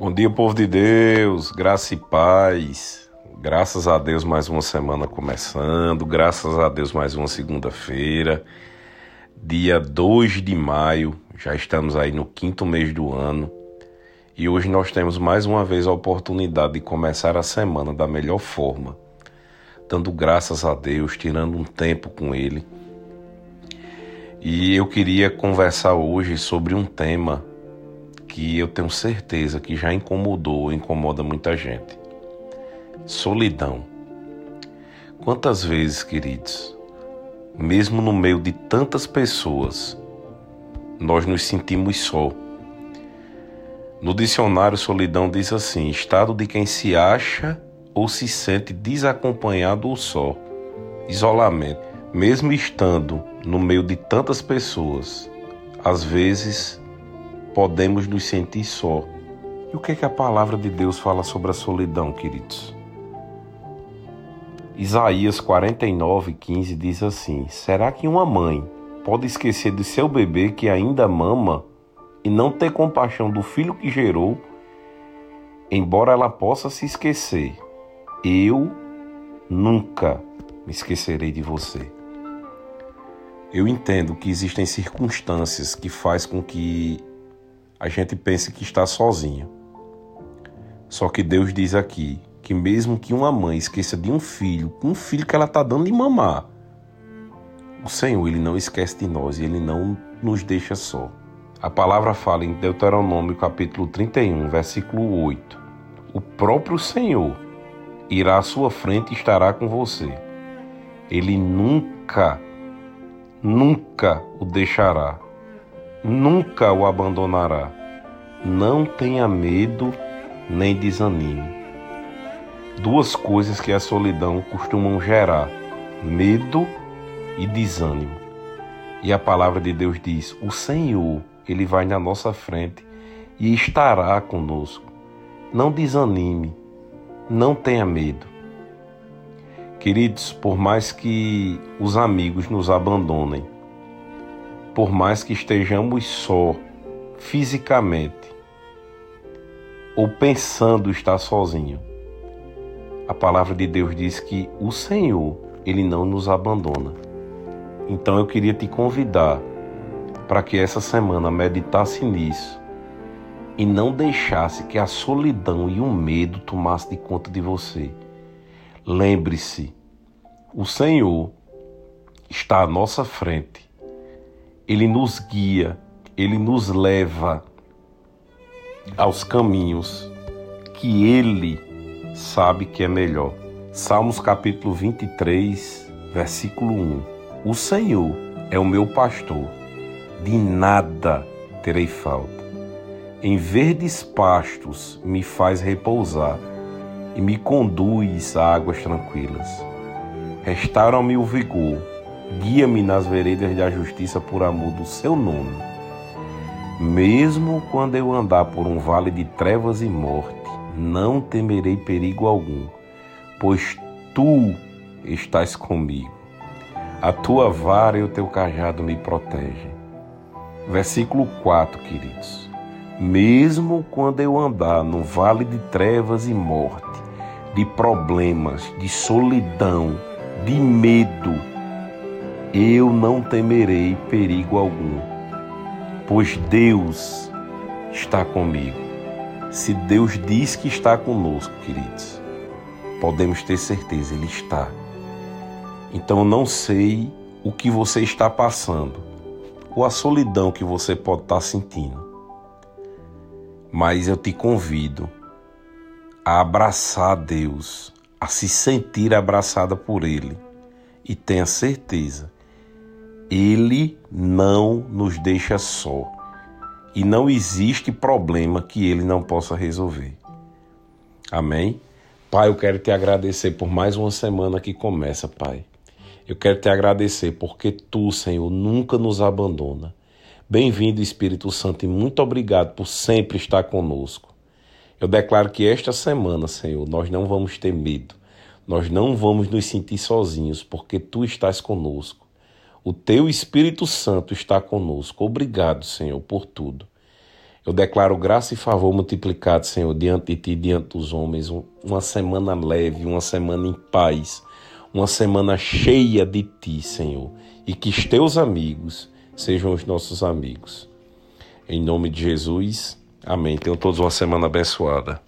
Bom dia, povo de Deus, graça e paz. Graças a Deus, mais uma semana começando. Graças a Deus, mais uma segunda-feira, dia 2 de maio. Já estamos aí no quinto mês do ano. E hoje nós temos mais uma vez a oportunidade de começar a semana da melhor forma, dando graças a Deus, tirando um tempo com Ele. E eu queria conversar hoje sobre um tema que eu tenho certeza que já incomodou, incomoda muita gente. Solidão. Quantas vezes, queridos, mesmo no meio de tantas pessoas, nós nos sentimos só. No dicionário, solidão diz assim: estado de quem se acha ou se sente desacompanhado ou só. Isolamento. Mesmo estando no meio de tantas pessoas, às vezes podemos nos sentir só. E o que, é que a palavra de Deus fala sobre a solidão, queridos? Isaías 49, 15 diz assim: Será que uma mãe pode esquecer de seu bebê que ainda mama e não ter compaixão do filho que gerou, embora ela possa se esquecer? Eu nunca me esquecerei de você. Eu entendo que existem circunstâncias que faz com que a gente pensa que está sozinho. Só que Deus diz aqui que mesmo que uma mãe esqueça de um filho, um filho que ela está dando de mamar, o Senhor ele não esquece de nós e ele não nos deixa só. A palavra fala em Deuteronômio capítulo 31, versículo 8. O próprio Senhor irá à sua frente e estará com você. Ele nunca, nunca o deixará nunca o abandonará. Não tenha medo nem desanime. Duas coisas que a solidão costumam gerar: medo e desânimo. E a palavra de Deus diz: O Senhor, ele vai na nossa frente e estará conosco. Não desanime, não tenha medo. Queridos, por mais que os amigos nos abandonem, por mais que estejamos só fisicamente ou pensando estar sozinho. A palavra de Deus diz que o Senhor, ele não nos abandona. Então eu queria te convidar para que essa semana meditasse nisso e não deixasse que a solidão e o medo tomasse de conta de você. Lembre-se, o Senhor está à nossa frente ele nos guia, ele nos leva aos caminhos que ele sabe que é melhor. Salmos capítulo 23, versículo 1. O Senhor é o meu pastor, de nada terei falta. Em verdes pastos me faz repousar e me conduz a águas tranquilas. Restaura-me o vigor Guia-me nas veredas da justiça por amor do seu nome. Mesmo quando eu andar por um vale de trevas e morte, não temerei perigo algum, pois tu estás comigo. A tua vara e o teu cajado me protegem. Versículo 4, queridos. Mesmo quando eu andar no vale de trevas e morte, de problemas, de solidão, de medo, eu não temerei perigo algum, pois Deus está comigo. Se Deus diz que está conosco, queridos, podemos ter certeza, Ele está. Então não sei o que você está passando, ou a solidão que você pode estar sentindo, mas eu te convido a abraçar Deus, a se sentir abraçada por Ele e tenha certeza ele não nos deixa só. E não existe problema que ele não possa resolver. Amém? Pai, eu quero te agradecer por mais uma semana que começa, Pai. Eu quero te agradecer porque tu, Senhor, nunca nos abandona. Bem-vindo, Espírito Santo, e muito obrigado por sempre estar conosco. Eu declaro que esta semana, Senhor, nós não vamos ter medo, nós não vamos nos sentir sozinhos, porque tu estás conosco. O teu Espírito Santo está conosco. Obrigado, Senhor, por tudo. Eu declaro graça e favor multiplicado, Senhor, diante de ti, diante dos homens. Uma semana leve, uma semana em paz, uma semana cheia de ti, Senhor. E que os teus amigos sejam os nossos amigos. Em nome de Jesus, amém. Tenham todos uma semana abençoada.